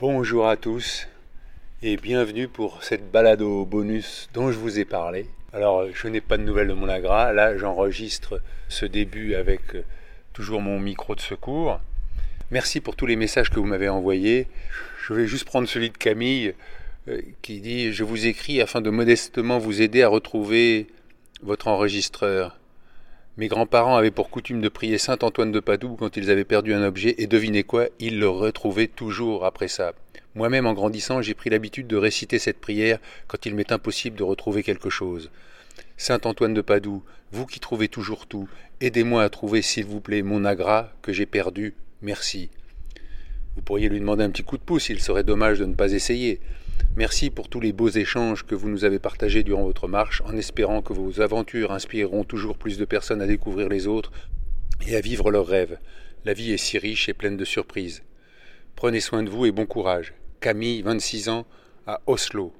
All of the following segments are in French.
Bonjour à tous et bienvenue pour cette balade au bonus dont je vous ai parlé. Alors, je n'ai pas de nouvelles de mon agra. Là, j'enregistre ce début avec euh, toujours mon micro de secours. Merci pour tous les messages que vous m'avez envoyés. Je vais juste prendre celui de Camille euh, qui dit Je vous écris afin de modestement vous aider à retrouver votre enregistreur. Mes grands-parents avaient pour coutume de prier saint Antoine de Padoue quand ils avaient perdu un objet, et devinez quoi, ils le retrouvaient toujours après ça. Moi-même, en grandissant, j'ai pris l'habitude de réciter cette prière quand il m'est impossible de retrouver quelque chose. Saint Antoine de Padoue, vous qui trouvez toujours tout, aidez-moi à trouver, s'il vous plaît, mon agra que j'ai perdu. Merci. Vous pourriez lui demander un petit coup de pouce, il serait dommage de ne pas essayer. Merci pour tous les beaux échanges que vous nous avez partagés durant votre marche, en espérant que vos aventures inspireront toujours plus de personnes à découvrir les autres et à vivre leurs rêves. La vie est si riche et pleine de surprises. Prenez soin de vous et bon courage. Camille, 26 ans, à Oslo,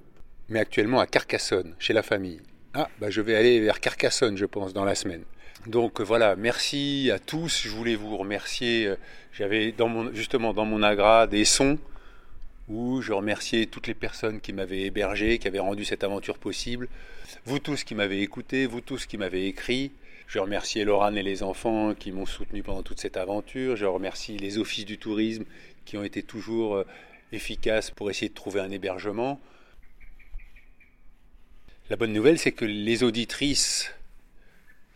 mais actuellement à Carcassonne, chez la famille. Ah, bah je vais aller vers Carcassonne, je pense, dans la semaine. Donc voilà, merci à tous. Je voulais vous remercier. J'avais justement dans mon agra des sons où je remerciais toutes les personnes qui m'avaient hébergé, qui avaient rendu cette aventure possible, vous tous qui m'avez écouté, vous tous qui m'avez écrit. Je remercie Laurane et les enfants qui m'ont soutenu pendant toute cette aventure. Je remercie les offices du tourisme qui ont été toujours euh, efficaces pour essayer de trouver un hébergement. La bonne nouvelle, c'est que les auditrices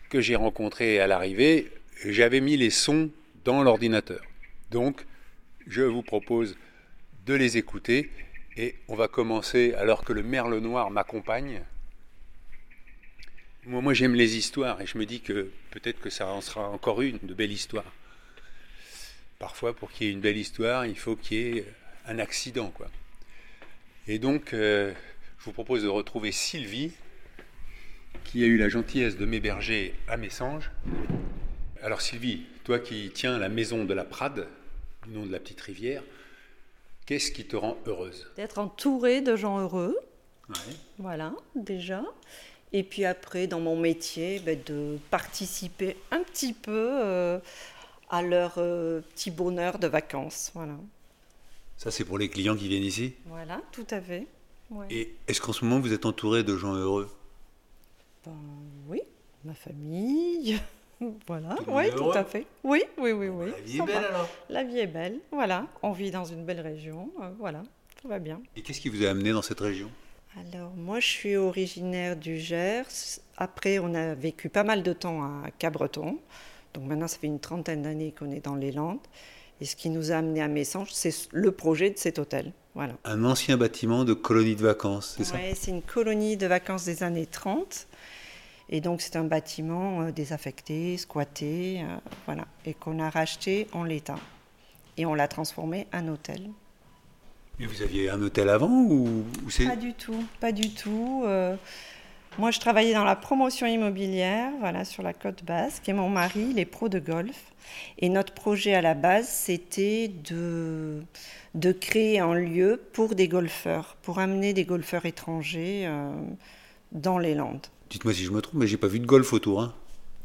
que j'ai rencontrées à l'arrivée, j'avais mis les sons dans l'ordinateur. Donc, je vous propose de les écouter. Et on va commencer alors que le merle noir m'accompagne. Moi, j'aime les histoires et je me dis que peut-être que ça en sera encore une de belle histoire. Parfois, pour qu'il y ait une belle histoire, il faut qu'il y ait un accident. Quoi. Et donc, euh, je vous propose de retrouver Sylvie, qui a eu la gentillesse de m'héberger à Messanges. Alors Sylvie, toi qui tiens la maison de la Prade, du nom de la petite rivière, Qu'est-ce qui te rend heureuse? D'être entourée de gens heureux. Voilà, déjà. Et puis après, dans mon métier, ben, de participer un petit peu euh, à leur euh, petit bonheur de vacances. Voilà. Ça, c'est pour les clients qui viennent ici? Voilà, tout à fait. Et est-ce qu'en ce moment, vous êtes entouré de gens heureux? Ben, Oui, ma famille. Voilà, oui, tout à fait. Oui, oui, oui, oui. La vie est belle alors La vie est belle, voilà. On vit dans une belle région, euh, voilà, tout va bien. Et qu'est-ce qui vous a amené dans cette région? Alors, moi, je suis originaire du Gers. Après, on a vécu pas mal de temps à Cabreton. Donc maintenant, ça fait une trentaine d'années qu'on est dans les Landes. Et ce qui nous a amené à Messanges, c'est le projet de cet hôtel. Voilà. Un ancien bâtiment de colonie de vacances, c'est ça? Oui, c'est une colonie de vacances des années 30 et donc c'est un bâtiment euh, désaffecté, squatté, euh, voilà, et qu'on a racheté en l'état. Et on l'a transformé en hôtel. Mais vous aviez un hôtel avant ou, c'est... Pas du tout, pas du tout. Euh, moi, je travaillais dans la promotion immobilière, voilà, sur la côte basque, et mon mari, il est pro de golf. Et notre projet à la base, c'était de, de créer un lieu pour des golfeurs, pour amener des golfeurs étrangers dans les Landes. Dites-moi si je me trompe, mais j'ai pas vu de golf autour. Hein.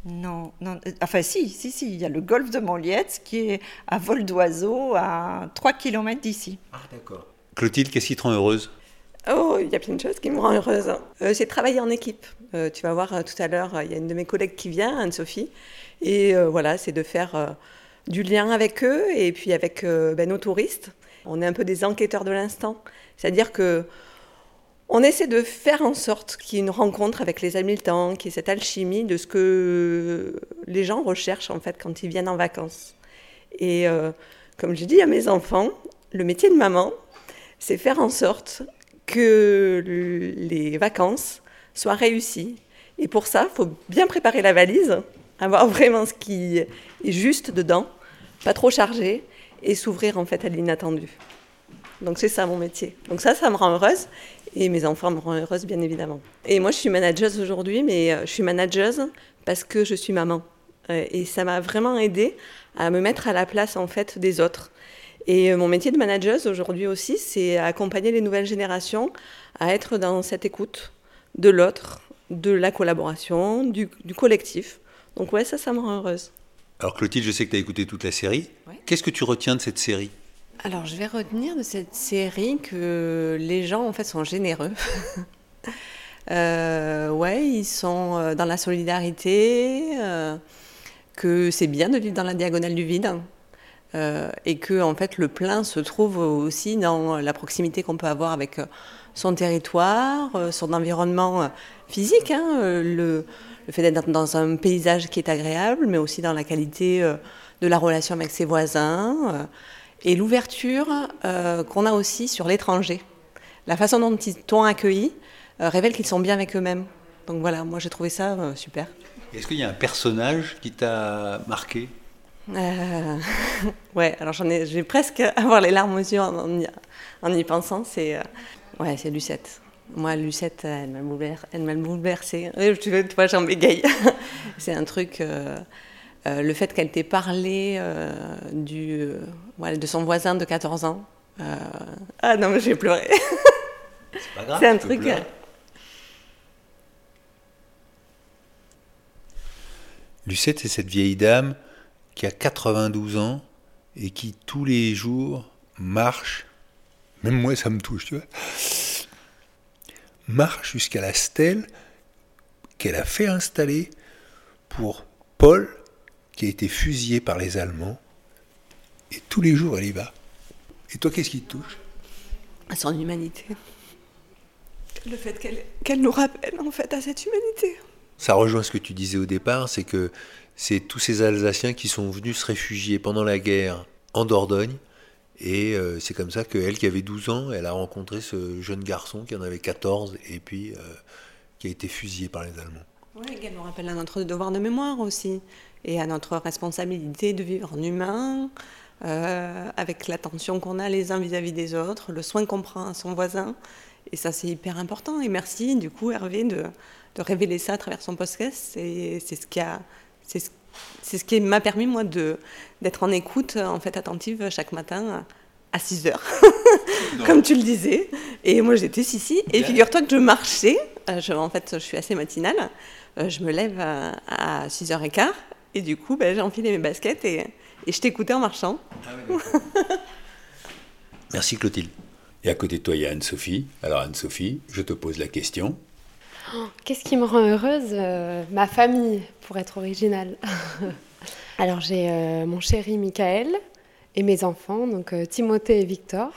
Non, non, euh, enfin si, si, si, il y a le golfe de Montliette qui est à vol d'oiseau à 3 km d'ici. Ah d'accord. Clotilde, qu'est-ce qui te rend heureuse? Oh, il y a plein de choses qui me rendent heureuse. Euh, c'est travailler en équipe. Euh, tu vas voir tout à l'heure, il y a une de mes collègues qui vient, Anne-Sophie, et voilà, c'est de faire du lien avec eux et puis avec ben, nos touristes. On est un peu des enquêteurs de l'instant, c'est-à-dire que on essaie de faire en sorte qu'il y ait une rencontre avec les Hamiltons, qu'il y ait cette alchimie de ce que les gens recherchent en fait quand ils viennent en vacances. Et euh, comme je dis à mes enfants, le métier de maman, c'est faire en sorte que les vacances soient réussies. Et pour ça, il faut bien préparer la valise, avoir vraiment ce qui est juste dedans, pas trop chargé, et s'ouvrir en fait à l'inattendu. Donc c'est ça mon métier. Donc ça, ça me rend heureuse et mes enfants me rendent heureuse bien évidemment. Et moi, je suis manageuse aujourd'hui, mais euh, je suis manageuse parce que je suis maman. Euh, et ça m'a vraiment aidé à me mettre à la place en fait des autres. Et euh, mon métier de manageuse aujourd'hui aussi, c'est accompagner les nouvelles générations à être dans cette écoute de l'autre, de la collaboration, du, collectif. Donc ouais, ça, ça me rend heureuse. Alors Clotilde, je sais que tu as écouté toute la série. Qu'est-ce que tu retiens de cette série? Alors je vais retenir de cette série que les gens en fait sont généreux. euh, ouais, ils sont euh, dans la solidarité, euh, que c'est bien de vivre dans la diagonale du vide. Euh, et que en fait le plein se trouve aussi dans la proximité qu'on peut avoir avec son territoire, son environnement physique, hein, le, fait d'être dans un paysage qui est agréable, mais aussi dans la qualité de la relation avec ses voisins et l'ouverture euh, qu'on a aussi sur l'étranger. La façon dont ils t'ont accueilli révèle qu'ils sont bien avec eux-mêmes. Donc voilà, moi j'ai trouvé ça super. Est-ce qu'il y a un personnage qui t'a marqué? Ouais, alors j'en ai, je vais presque avoir les larmes aux yeux en, en y, pensant. C'est ouais, c'est Lucette. Moi, Lucette, elle m'a bouleversée. Elle m'a bouleversée. Tu vois, j'en bégaye. c'est un truc. Euh, euh, le fait qu'elle t'ait parlé euh, du, de son voisin de 14 ans. Ah non, mais j'ai pleuré. C'est pas grave. C'est un truc. Lucette, c'est cette vieille dame qui a 92 ans et qui tous les jours marche. Même moi, ça me touche, tu vois marche jusqu'à la stèle qu'elle a fait installer pour Paul, qui a été fusillé par les Allemands. Et tous les jours, elle y va. Et toi, qu'est-ce qui te touche? Son humanité. Le fait qu'elle nous rappelle, en fait, à cette humanité. Ça rejoint ce que tu disais au départ, c'est que c'est tous ces Alsaciens qui sont venus se réfugier pendant la guerre en Dordogne, et euh, c'est comme ça qu'elle, qui avait 12 ans, elle a rencontré ce jeune garçon qui en avait 14 et puis euh, qui a été fusillé par les Allemands. Oui, nous rappelle à notre devoir de mémoire aussi et à notre responsabilité de vivre en humain, euh, avec l'attention qu'on a les uns vis-à-vis des autres, le soin qu'on prend à son voisin. Et ça, c'est hyper important. Et merci, du coup, Hervé, de, de révéler ça à travers son podcast. C'est ce qui a. C'est ce qui m'a permis, moi, d'être en écoute, en fait, attentive chaque matin à 6 heures, comme tu le disais. Et moi, j'étais ici. Et figure-toi que je marchais. Euh, je, en fait, je suis assez matinale. Euh, je me lève à, 6h15. Et du coup, ben, j'ai enfilé mes baskets et, et je t'écoutais en marchant. Ah Merci Clotilde. Et à côté de toi, il y a Anne-Sophie. Alors Anne-Sophie, je te pose la question. Qu'est-ce qui me rend heureuse euh, Ma famille, pour être originale. Alors j'ai euh, mon chéri Michael et mes enfants, donc euh, Timothée et Victor.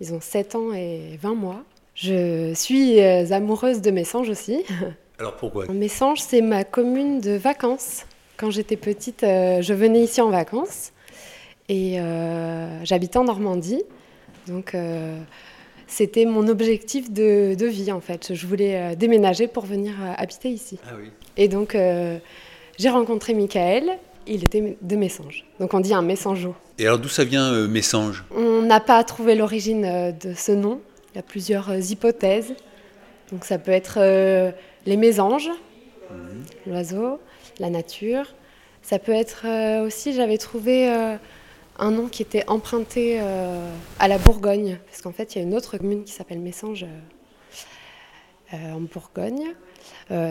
Ils ont 7 ans et 20 mois. Je suis amoureuse de Messanges aussi. Alors pourquoi? Messanges, c'est ma commune de vacances. Quand j'étais petite, je venais ici en vacances et j'habitais en Normandie. Donc c'était mon objectif de, vie en fait. Je voulais euh, déménager pour venir euh, habiter ici. Ah oui. Et donc euh, j'ai rencontré Michael. Il était de Messanges. Donc on dit un Messangeau. Et alors d'où ça vient Messange? On n'a pas trouvé l'origine de ce nom. Il y a plusieurs hypothèses. Donc ça peut être les mésanges, l'oiseau, la nature. Ça peut être aussi, j'avais trouvé un nom qui était emprunté euh, à la Bourgogne, parce qu'en fait, il y a une autre commune qui s'appelle Messanges euh, euh, en Bourgogne.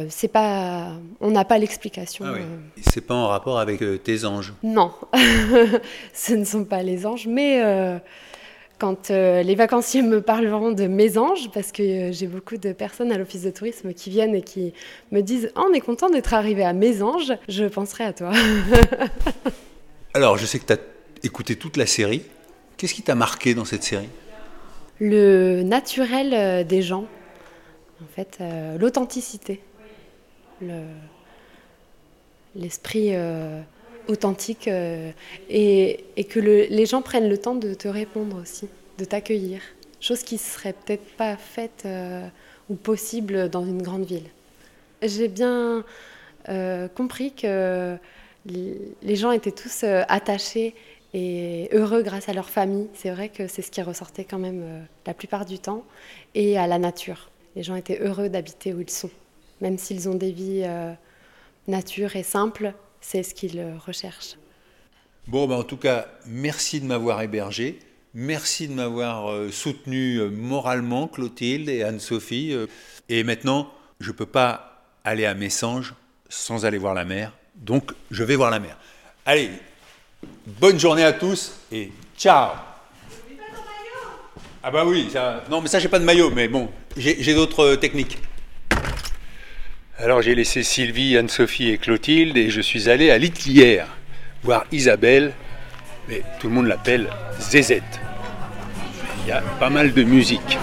c'est pas, on n'a pas l'explication. Ah C'est pas en rapport avec tes anges? Non, ce ne sont pas les anges, mais quand les vacanciers me parleront de mes anges, parce que j'ai beaucoup de personnes à l'office de tourisme qui viennent et qui me disent oh, On est content d'être arrivé à mes anges, je penserai à toi. Alors, je sais que tu as écouté toute la série. Qu'est-ce qui t'a marqué dans cette série? Le naturel euh, des gens, en fait, euh, l'authenticité, l'esprit euh, authentique et, que les gens prennent le temps de te répondre aussi, de t'accueillir. Chose qui serait peut-être pas faite ou possible dans une grande ville. J'ai bien compris que les gens étaient tous attachés et heureux grâce à leur famille. C'est vrai que c'est ce qui ressortait quand même euh, la plupart du temps. Et à la nature. Les gens étaient heureux d'habiter où ils sont. Même s'ils ont des vies euh, nature et simples, c'est ce qu'ils euh, recherchent. Bon, ben, en tout cas, merci de m'avoir hébergé. Merci de m'avoir soutenu moralement, Clotilde et Anne-Sophie. Et maintenant, je ne peux pas aller à Messanges sans aller voir la mer. Donc, je vais voir la mer. Allez, bonne journée à tous et ciao Ah bah oui, ça... non mais ça j'ai pas de maillot, mais bon, j'ai d'autres euh, techniques. Alors j'ai laissé Sylvie, Anne-Sophie et Clotilde et je suis allé à Litlière voir Isabelle, mais tout le monde l'appelle Zézette. Il y a pas mal de musique.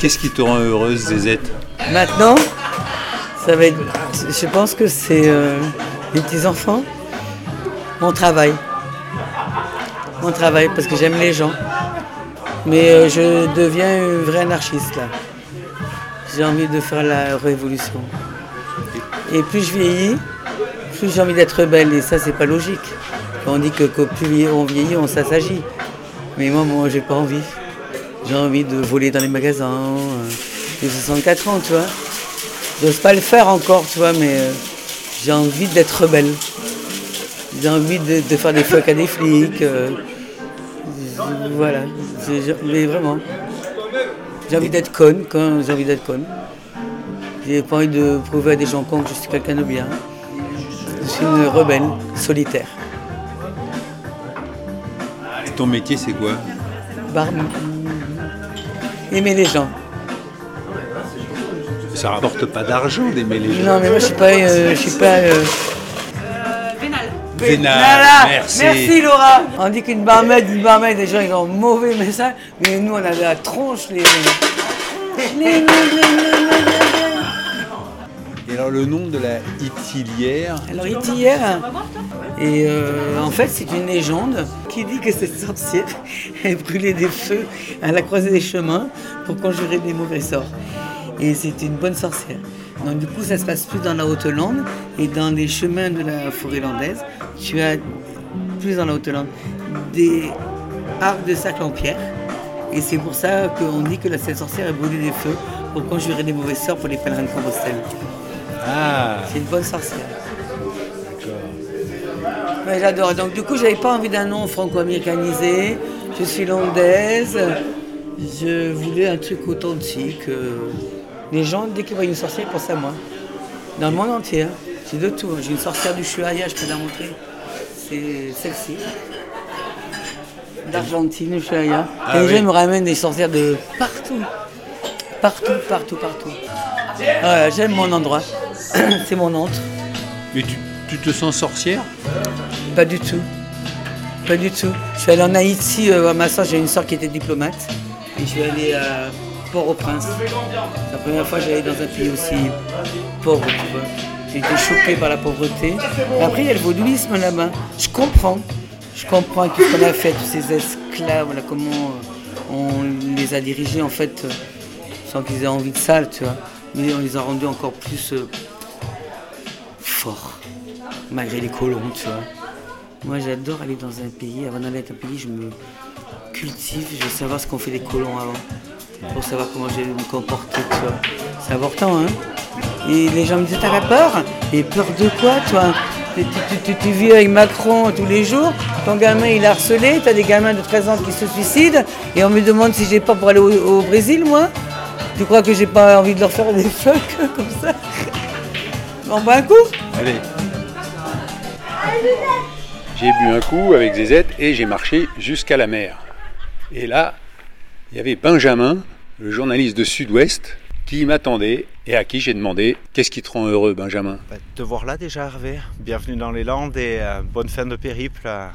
Qu'est-ce qui te rend heureuse, Zézette Maintenant, ça va être. Je pense que c'est euh, les petits-enfants. Mon travail. Mon travail, parce que j'aime les gens. Mais euh, je deviens une vraie anarchiste là. J'ai envie de faire la révolution. Et plus je vieillis, plus j'ai envie d'être belle. Et ça, c'est pas logique. Quand on dit que, plus on vieillit, on s'assagit. Mais moi, moi, j'ai pas envie. J'ai envie de voler dans les magasins. Euh, j'ai 64 ans, tu vois. J'ose pas le faire encore, tu vois, mais euh, j'ai envie d'être belle. J'ai envie de, faire des fuck à des flics. Euh, voilà. Mais vraiment. J'ai envie d'être conne quand j'ai envie d'être conne. J'ai pas envie de prouver à des gens cons que je suis quelqu'un de bien. Je suis une rebelle, solitaire. Et ton métier, c'est quoi? Aimer les gens. Ça rapporte pas d'argent d'aimer les gens. Non, mais moi, je suis pas. Euh, je suis pas euh, merci. Merci Laura. On dit qu'une barmaid, une barmaid, les gens ils ont mauvais message, mais nous on avait la tronche les. Et alors le nom de la itilière Alors itilière, et euh, en fait c'est une légende qui dit que cette sorcière elle brûlait des feux à la croisée des chemins pour conjurer des mauvais sorts. Et c'est une bonne sorcière. Donc du coup, ça se passe plus dans la Haute-Lande et dans les chemins de la forêt landaise. Tu as plus dans la Haute-Lande des arcs de sac en pierre. Et c'est pour ça qu'on dit que la cette sorcière a brûlé des feux pour conjurer des mauvais sorts pour les pèlerins de Compostelle. Ah C'est une bonne sorcière. D'accord. j'adore. Donc du coup, j'avais pas envie d'un nom franco-américanisé. Je suis landaise. Je voulais un truc authentique. Euh, les gens, dès qu'ils voient une sorcière, ils pensent à moi. Dans le monde entier, hein. c'est de tout. J'ai une sorcière du Chuaya, je peux la montrer. C'est celle-ci. D'Argentine, Ushuaïa. Ah, les gens me ramènent des sorcières de partout. Partout, partout, partout. J'aime mon endroit. c'est mon entre. Mais tu, te sens sorcière? Pas du tout. Pas du tout. Je suis allée en Haïti euh, ma soeur, j'ai une soeur qui était diplomate. Et je suis allée à Port-au-Prince. La première fois j'allais dans un pays aussi pauvre, tu vois. J'ai été choqué par la pauvreté. après, il y a le vaudouisme là-bas. Je comprends. Je comprends tout ce qu'on a fait, tous ces esclaves, comment on les a dirigés en fait sans qu'ils aient envie de ça, tu vois. Mais on les a rendus encore plus euh, forts, malgré les colons, tu vois. Moi, j'adore aller dans un pays. Avant d'aller dans un pays, je me cultive. Je veux savoir ce qu'ont fait les colons avant pour savoir comment je vais me comporter, C'est important, hein. Et les gens me disent, t'as peur? Et peur de quoi, toi? Tu, vis avec Macron tous les jours, ton gamin il est harcelé, tu as des gamins de 13 ans qui se suicident, et on me demande si j'ai pas pour aller au, Brésil, moi. Tu crois que j'ai pas envie de leur faire des fuck comme ça? On boit un coup. Allez. J'ai bu un coup avec Zézette et j'ai marché jusqu'à la mer. Et là, il y avait Benjamin, le journaliste de Sud-Ouest, qui m'attendait et à qui j'ai demandé Qu'est-ce qui te rend heureux, Benjamin? Bah, Te voir là déjà, Hervé. Bienvenue dans les Landes et euh, bonne fin de périple à,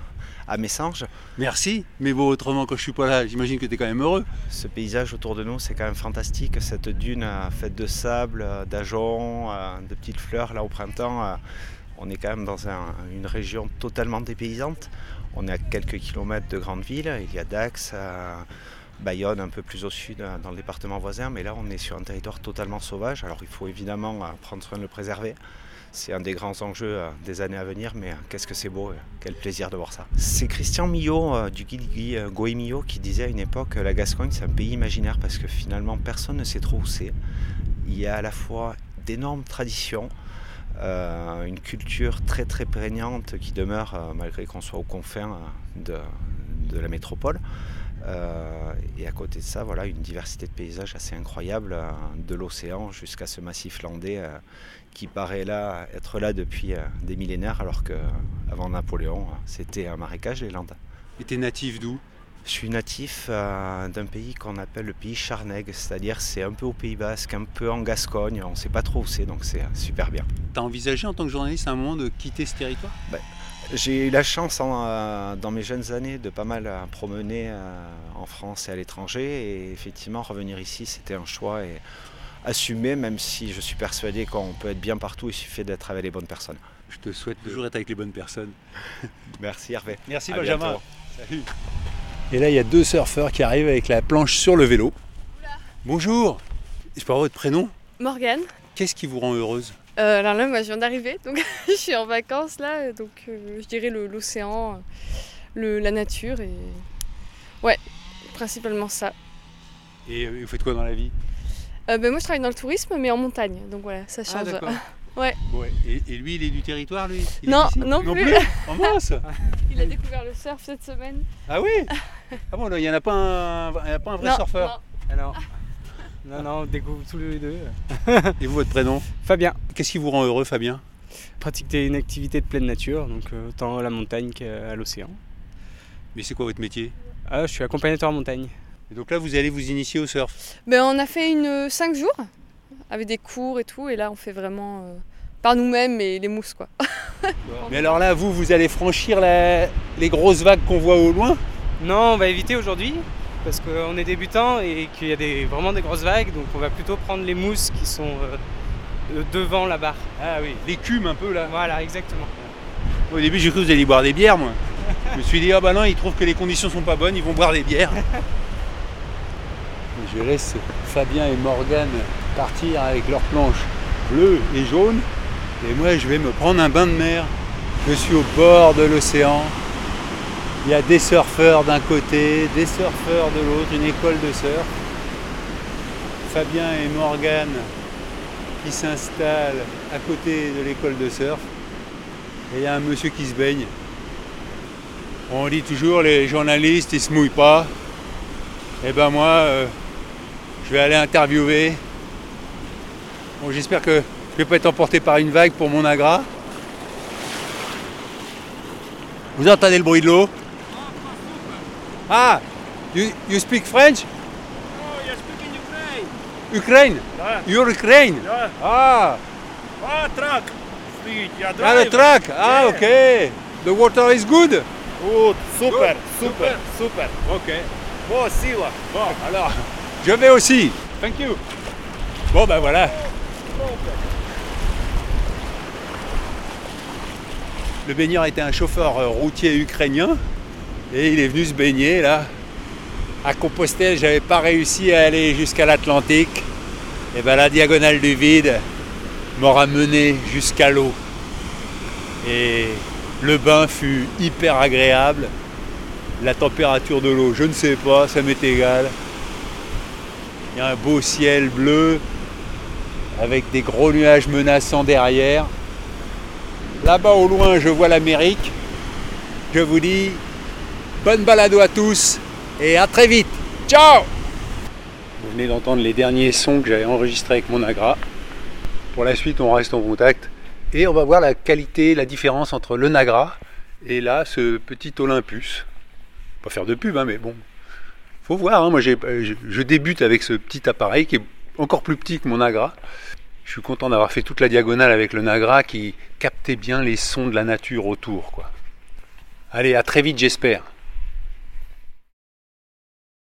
à Messanges. Merci, mais bon, autrement, quand je suis pas là, j'imagine que tu es quand même heureux. Ce paysage autour de nous, c'est quand même fantastique. Cette dune euh, faite de sable, euh, d'ajoncs, de petites fleurs, là au printemps, on est quand même dans une région totalement dépaysante. On est à quelques kilomètres de grandes villes. Il y a Dax. Bayonne un peu plus au sud euh, dans le département voisin, mais là on est sur un territoire totalement sauvage. Alors il faut évidemment euh, prendre soin de le préserver. c'est un des grands enjeux des années à venir, mais qu'est-ce que c'est beau, quel plaisir de voir ça. C'est Christian Millot du guide Goemio qui disait à une époque la Gascogne c'est un pays imaginaire parce que finalement personne ne sait trop où c'est. Il y a à la fois d'énormes traditions, euh, une culture très très prégnante qui demeure euh, malgré qu'on soit aux confins euh, de, la métropole. et à côté de ça, voilà, une diversité de paysages assez incroyable, de l'océan jusqu'à ce massif landais qui paraît là être là depuis des millénaires, alors qu'avant Napoléon, c'était un marécage les Landes. Et t'es natif d'où? Je suis natif euh, d'un pays qu'on appelle le pays Charnègue, c'est-à-dire c'est un peu au Pays Basque, un peu en Gascogne, on ne sait pas trop où c'est, donc c'est super bien. Tu as envisagé en tant que journaliste à un moment de quitter ce territoire? Ben, J'ai eu la chance euh, dans mes jeunes années de pas mal euh, promener en France et à l'étranger, et effectivement revenir ici c'était un choix et assumé, même si je suis persuadé qu'on peut être bien partout, il suffit d'être avec les bonnes personnes. Je te souhaite toujours être avec les bonnes personnes. Merci Hervé. Merci Benjamin. Salut. Et là, il y a deux surfeurs qui arrivent avec la planche sur le vélo. Bonjour Je peux avoir votre prénom? Morgane. Qu'est-ce qui vous rend heureuse? Euh, Alors là, moi, je viens d'arriver, donc je suis en vacances là, donc euh, je dirais l'océan, la nature et. Ouais, principalement ça. Et euh, vous faites quoi dans la vie? Ben, Moi, je travaille dans le tourisme, mais en montagne, donc voilà, ça ah, change. Ouais. Et, lui, il est du territoire, lui? Non, non, plus. En mince Il a découvert le surf cette semaine. Ah oui? Ah bon, il n'y en a pas un, a pas un vrai surfeur? Alors, non, non, on découvre tous les deux. et vous, votre prénom Fabien. Qu'est-ce qui vous rend heureux, Fabien? Pratiquer une activité de pleine nature, donc euh, tant à la montagne qu'à l'océan. Mais c'est quoi votre métier? Ah, Je suis accompagnateur en montagne. Et donc là, vous allez vous initier au surf? Ben, On a fait une 5 jours avec des cours et tout. Et là, on fait vraiment euh, par nous-mêmes et les mousses, quoi. Mais alors là, vous, vous allez franchir les grosses vagues qu'on voit au loin? Non, on va éviter aujourd'hui parce qu'on est débutant et qu'il y a des, vraiment des grosses vagues. Donc on va plutôt prendre les mousses qui sont euh, devant la barre. Ah oui, l'écume un peu là. Voilà, exactement. Au début, j'ai cru que vous alliez boire des bières, moi. Je me suis dit, ah bah non, ils trouvent que les conditions sont pas bonnes, ils vont boire des bières. Je laisse Fabien et Morgane partir avec leurs planches bleues et jaunes. Et moi, je vais me prendre un bain de mer. Je suis au bord de l'océan. Il y a des surfeurs d'un côté, des surfeurs de l'autre, une école de surf. Fabien et Morgane qui s'installent à côté de l'école de surf. Et il y a un monsieur qui se baigne. On dit toujours les journalistes ils se mouillent pas. Et eh ben moi, euh, je vais aller interviewer. Bon, j'espère que je ne vais pas être emporté par une vague pour mon agra. Vous entendez le bruit de l'eau? Ah you, you speak French? No, you speak in Ukraine. Ukraine? Yeah. You're Ukraine? Yeah. Ah Ah, truck Speed, yeah, Ah, the truck Ah, yeah. ok The water is good? Good, super, super, super. Ok. Bon, sila. Bon, alors, je vais aussi. Thank you. Bon, ben voilà. Le baigneur était un chauffeur euh, routier ukrainien et il est venu se baigner là. À Compostelle, j'avais pas réussi à aller jusqu'à l'Atlantique. Et ben la diagonale du vide m'aura mené jusqu'à l'eau. Et le bain fut hyper agréable. La température de l'eau, je ne sais pas, ça m'est égal. Il y a un beau ciel bleu avec des gros nuages menaçants derrière. Là-bas au loin, je vois l'Amérique. Je vous dis bonne balado à tous et à très vite. Ciao Vous venez d'entendre les derniers sons que j'avais enregistrés avec mon Agra. Pour la suite, on reste en contact et on va voir la qualité, la différence entre le Nagra et là, ce petit Olympus. Pas faire de pub, hein, mais bon, faut voir, hein, moi euh, je, débute avec ce petit appareil qui est encore plus petit que mon Nagra. Je suis content d'avoir fait toute la diagonale avec le Nagra qui captait bien les sons de la nature autour. Allez, à très vite j'espère.